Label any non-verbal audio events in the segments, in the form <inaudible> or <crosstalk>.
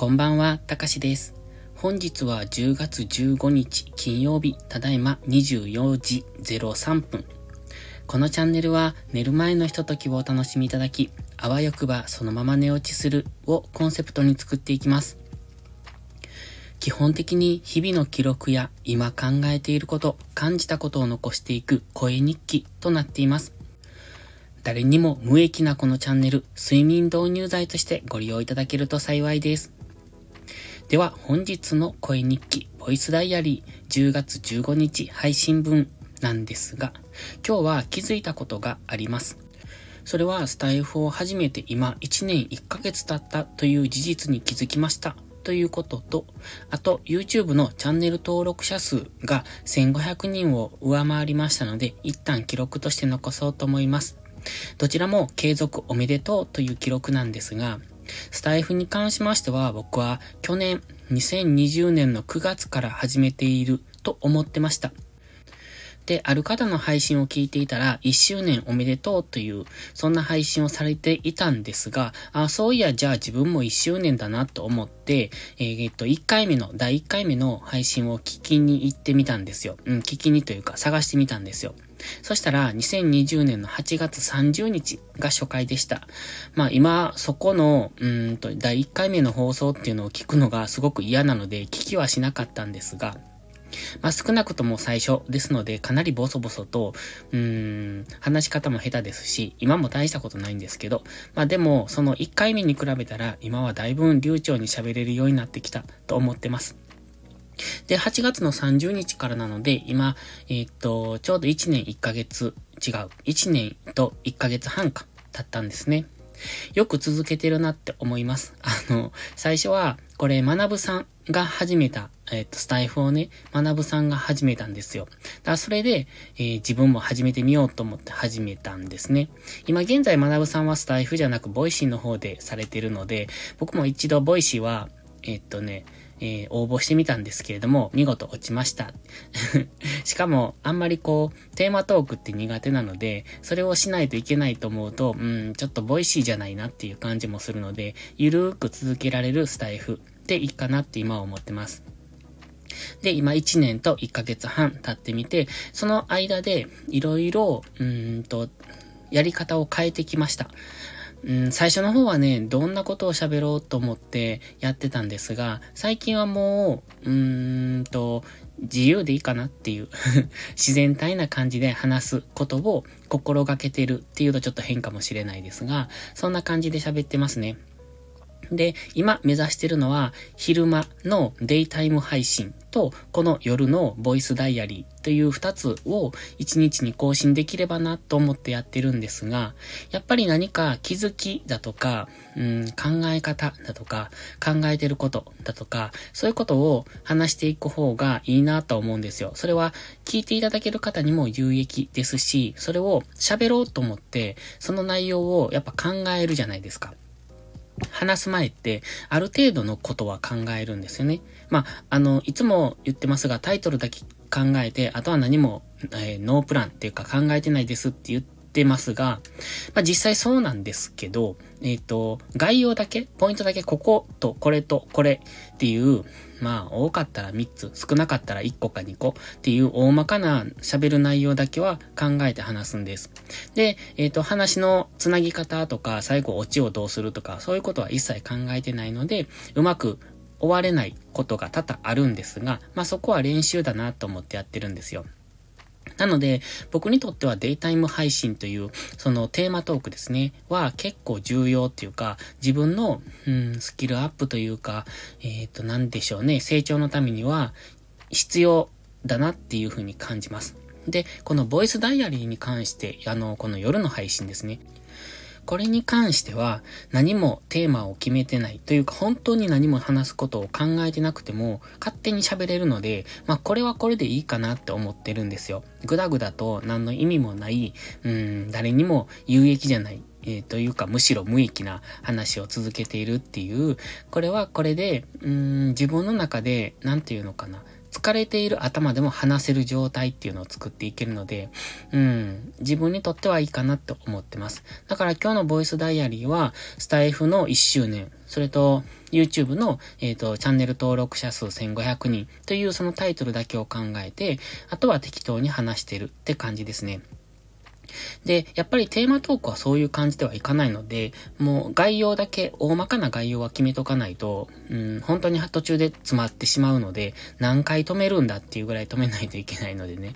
こんばんは、たかしです。本日は10月15日金曜日、ただいま24時03分。このチャンネルは寝る前のひとときをお楽しみいただき、あわよくばそのまま寝落ちするをコンセプトに作っていきます。基本的に日々の記録や今考えていること、感じたことを残していく声日記となっています。誰にも無益なこのチャンネル、睡眠導入剤としてご利用いただけると幸いです。では本日の声日記、ボイスダイアリー10月15日配信分なんですが、今日は気づいたことがあります。それはスタイフを始めて今1年1ヶ月経ったという事実に気づきましたということと、あと YouTube のチャンネル登録者数が1500人を上回りましたので、一旦記録として残そうと思います。どちらも継続おめでとうという記録なんですが、スタイフに関しましては僕は去年2020年の9月から始めていると思ってました。で、ある方の配信を聞いていたら、1周年おめでとうという、そんな配信をされていたんですが、あそういや、じゃあ自分も1周年だなと思って、えー、っと、1回目の、第1回目の配信を聞きに行ってみたんですよ。うん、聞きにというか探してみたんですよ。そしたら、2020年の8月30日が初回でした。まあ今、そこの、うんと、第1回目の放送っていうのを聞くのがすごく嫌なので、聞きはしなかったんですが、まあ少なくとも最初ですので、かなりボソボソと、うーん、話し方も下手ですし、今も大したことないんですけど、まあでも、その1回目に比べたら、今はだいぶ流暢に喋れるようになってきたと思ってます。で、8月の30日からなので、今、えー、っと、ちょうど1年1ヶ月、違う、1年と1ヶ月半か、経ったんですね。よく続けてるなって思います。あの、最初は、これ、学さんが始めた、えっ、と、スタイフをね、学さんが始めたんですよ。だからそれで、えー、自分も始めてみようと思って始めたんですね。今現在学さんはスタイフじゃなく、 Voicy の方でされてるので、僕も一度 Voicy は、えっとね、えー、応募してみたんですけれども、見事落ちました。<laughs> しかも、あんまりこう、テーマトークって苦手なので、それをしないといけないと思うと、うん、ちょっと Voicy じゃないなっていう感じもするので、ゆるーく続けられるスタイフでいいかなって今は思ってます。で、今1年と1ヶ月半経ってみて、その間でいろいろ、うんと、やり方を変えてきました。うん、最初の方はね、どんなことを喋ろうと思ってやってたんですが、最近はもう、うーんと、自由でいいかなっていう <laughs> 自然体な感じで話すことを心がけてるっていうとちょっと変かもしれないですが、そんな感じで喋ってますね。で、今目指してるのは、昼間のデイタイム配信と、この夜のボイスダイアリーという二つを一日に更新できればなと思ってやってるんですが、やっぱり何か気づきだとか、うん、考え方だとか、考えてることだとか、そういうことを話していく方がいいなと思うんですよ。それは聞いていただける方にも有益ですし、それを喋ろうと思って、その内容をやっぱ考えるじゃないですか。話す前って、ある程度のことは考えるんですよね。まあ、あの、いつも言ってますが、タイトルだけ考えて、あとは何も、えー、ノープランっていうか考えてないですって言ってますが、まあ実際そうなんですけど、えっ、ー、と、概要だけ、ポイントだけ、こことこれとこれっていう、まあ、多かったら3つ、少なかったら1個か2個っていう大まかな喋る内容だけは考えて話すんです。で、えっ、ー、と、話のつなぎ方とか、最後オチをどうするとか、そういうことは一切考えてないので、うまく終われないことが多々あるんですが、まあそこは練習だなと思ってやってるんですよ。なので、僕にとってはデイタイム配信という、そのテーマトークですね、は結構重要っていうか、自分の、うん、スキルアップというか、えっ、ー、と、なんでしょうね、成長のためには必要だなっていうふうに感じます。で、このボイスダイアリーに関して、あの、この夜の配信ですね。これに関しては何もテーマを決めてないというか本当に何も話すことを考えてなくても勝手に喋れるので、まあこれはこれでいいかなって思ってるんですよ。ぐだぐだと何の意味もない、うん、誰にも有益じゃない。えー、というか、むしろ無益な話を続けているっていう、これはこれで、うん、自分の中で、なんていうのかな、疲れている頭でも話せる状態っていうのを作っていけるので、うん、自分にとってはいいかなって思ってます。だから今日のボイスダイアリーは、スタイフの1周年、それと、YouTube の、えっ、ー、と、チャンネル登録者数1500人というそのタイトルだけを考えて、あとは適当に話してるって感じですね。で、やっぱりテーマトークはそういう感じではいかないので、もう概要だけ、大まかな概要は決めとかないと、うん、本当に途中で詰まってしまうので、何回止めるんだっていうぐらい止めないといけないのでね。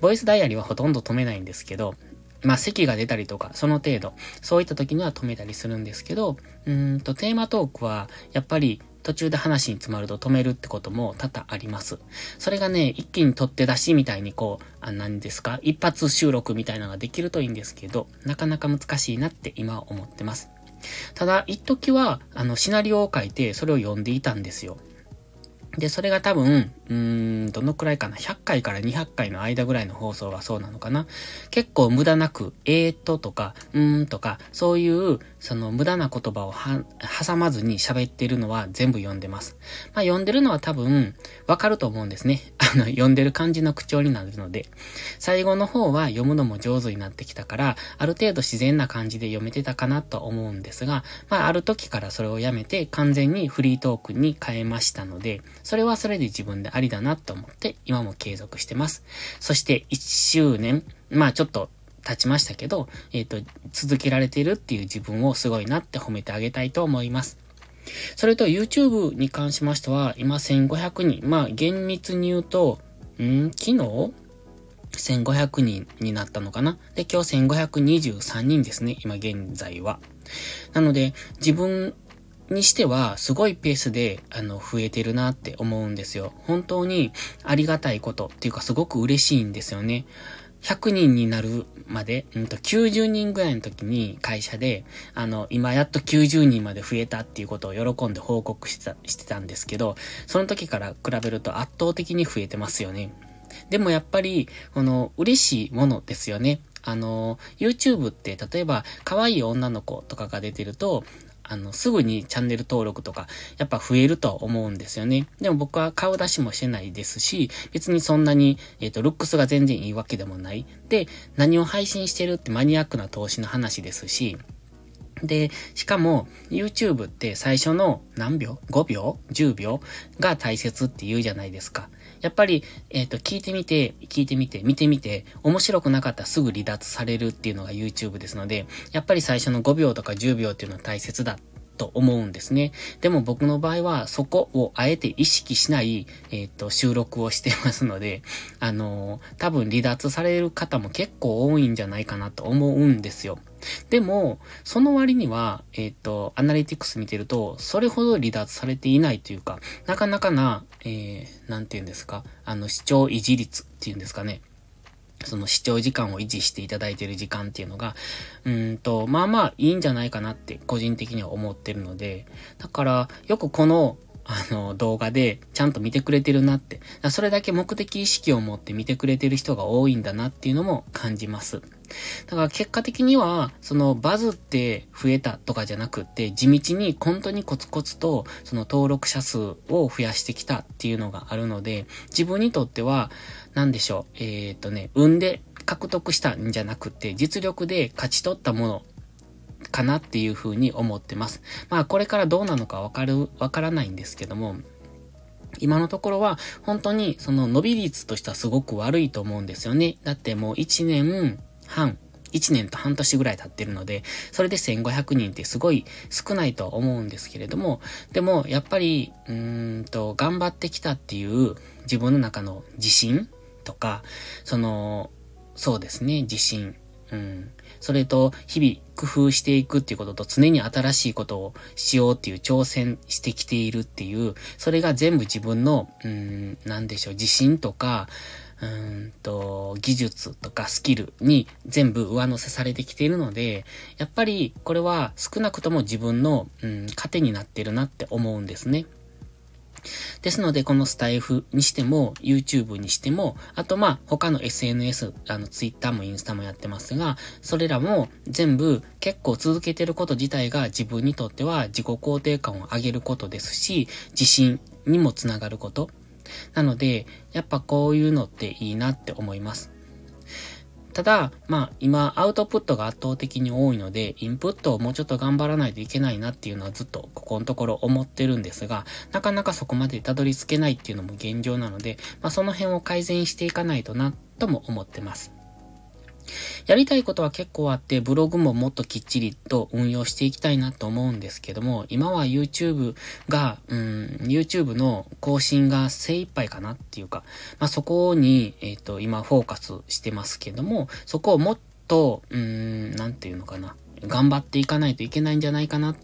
ボイスダイアリーはほとんど止めないんですけど、まあ、席が出たりとか、その程度、そういった時には止めたりするんですけど、うんと、テーマトークは、やっぱり、途中で話に詰まると止めるってことも多々あります。それがね、一気に取って出しみたいにこう、あ、何ですか？一発収録みたいなのができるといいんですけど、なかなか難しいなって今は思ってます。ただ、一時は、あの、シナリオを書いて、それを読んでいたんですよ。で、それが多分、うーん、どのくらいかな ?100 回から200回の間ぐらいの放送がそうなのかな？結構無駄なく、えーっととか、うーんとか、そういう、その無駄な言葉を挟まずに喋ってるのは全部読んでます。まあ読んでるのは多分、わかると思うんですね。<laughs> あの、読んでる感じの口調になるので。最後の方は読むのも上手になってきたから、ある程度自然な感じで読めてたかなと思うんですが、まあある時からそれをやめて完全にフリートークに変えましたので、それはそれで自分でありだなと思って今も継続してます。そして1周年、まあちょっと経ちましたけど、えっ、ー、と、続けられているっていう自分をすごいなって褒めてあげたいと思います。それと YouTube に関しましては、今1500人。まあ、厳密に言うと、ん？昨日 ?1500 人になったのかな？で、今日1523人ですね。今現在は。なので、自分にしては、すごいペースで、あの、増えてるなって思うんですよ。本当にありがたいことっていうか、すごく嬉しいんですよね。100人になるまで、うんと90人ぐらいの時に会社で、あの、今やっと90人まで増えたっていうことを喜んで報告してた、してたんですけど、その時から比べると圧倒的に増えてますよね。でもやっぱり、この、嬉しいものですよね。あの、YouTube って例えば可愛い女の子とかが出てると、あの、すぐにチャンネル登録とか、やっぱ増えると思うんですよね。でも僕は顔出しもしてないですし、別にそんなに、えっ、ー、と、ルックスが全然いいわけでもない。で、何を配信してるってマニアックな投資の話ですし、で、しかも、YouTube って最初の何秒 ?5 秒 ?10 秒？が大切って言うじゃないですか。やっぱり、えっ、ー、と、聞いてみて、聞いてみて、見てみて、面白くなかったらすぐ離脱されるっていうのが YouTube ですので、やっぱり最初の5秒とか10秒っていうのは大切だと思うんですね。でも僕の場合はそこをあえて意識しない、えっ、ー、と、収録をしてますので、あのー、多分離脱される方も結構多いんじゃないかなと思うんですよ。でも、その割には、えっ、ー、と、アナリティクス見てると、それほど離脱されていないというか、なかなかな、えー、なんて言うんですか、あの、視聴維持率っていうんですかね。その視聴時間を維持していただいている時間っていうのが、うんと、まあまあいいんじゃないかなって個人的には思ってるので、だからよくこのあの、動画でちゃんと見てくれてるなって。それだけ目的意識を持って見てくれてる人が多いんだなっていうのも感じます。だから結果的には、そのバズって増えたとかじゃなくって、地道に本当にコツコツとその登録者数を増やしてきたっていうのがあるので、自分にとっては、何でしょう、えー、っとね、運で獲得したんじゃなくて、実力で勝ち取ったものかなっていうふうに思ってます。まあこれからどうなのかわかる、わからないんですけども、今のところは本当にその伸び率としてはすごく悪いと思うんですよね。だってもう1年半、1年と半年ぐらい経ってるので、それで1500人ってすごい少ないと思うんですけれども、でもやっぱり、うーんと、頑張ってきたっていう自分の中の自信とか、その、そうですね、自信。うん。それと、日々工夫していくっていうことと、常に新しいことをしようっていう挑戦してきているっていう、それが全部自分の、うん、なんでしょう、自信とか、うんと、技術とかスキルに全部上乗せされてきているので、やっぱりこれは少なくとも自分の、うん、糧になってるなって思うんですね。ですので、このスタイフにしても、YouTube にしても、あとまあ、他の SNS、あの、Twitter もインスタもやってますが、それらも全部結構続けてること自体が自分にとっては自己肯定感を上げることですし、自信にもつながること。なので、やっぱこういうのっていいなって思います。ただ、まあ今アウトプットが圧倒的に多いので、インプットをもうちょっと頑張らないといけないなっていうのはずっとここのところ思ってるんですが、なかなかそこまでたどり着けないっていうのも現状なので、まあその辺を改善していかないとな、とも思ってます。やりたいことは結構あって、ブログももっときっちりと運用していきたいなと思うんですけども、今は YouTube が、うん、YouTube の更新が精一杯かなっていうか、まあ、そこに、えっ、ー、と、今フォーカスしてますけども、そこをもっと、うん、なんていうのかな。頑張っていかないといけないんじゃないかなっ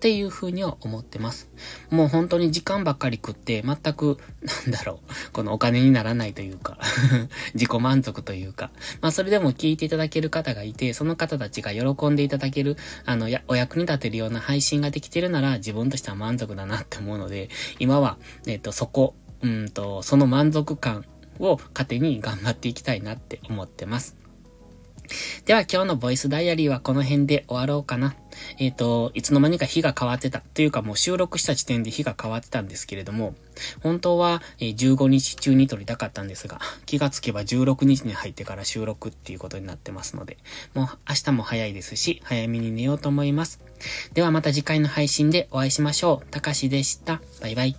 ていうふうには思ってます。もう本当に時間ばっかり食って全く、なんだろう、このお金にならないというか <laughs> 自己満足というか、まあそれでも聞いていただける方がいて、その方たちが喜んでいただける、あの、や、お役に立てるような配信ができてるなら自分としては満足だなって思うので、今は、えっ、と、そこ、うんと、その満足感を糧に頑張っていきたいなって思ってます。では今日のボイスダイアリーはこの辺で終わろうかな。えっ、ー、と、いつの間にか日が変わってた。というかもう収録した時点で日が変わってたんですけれども、本当は15日中に撮りたかったんですが、気がつけば16日に入ってから収録っていうことになってますので、もう明日も早いですし、早めに寝ようと思います。ではまた次回の配信でお会いしましょう。たかしでした。バイバイ。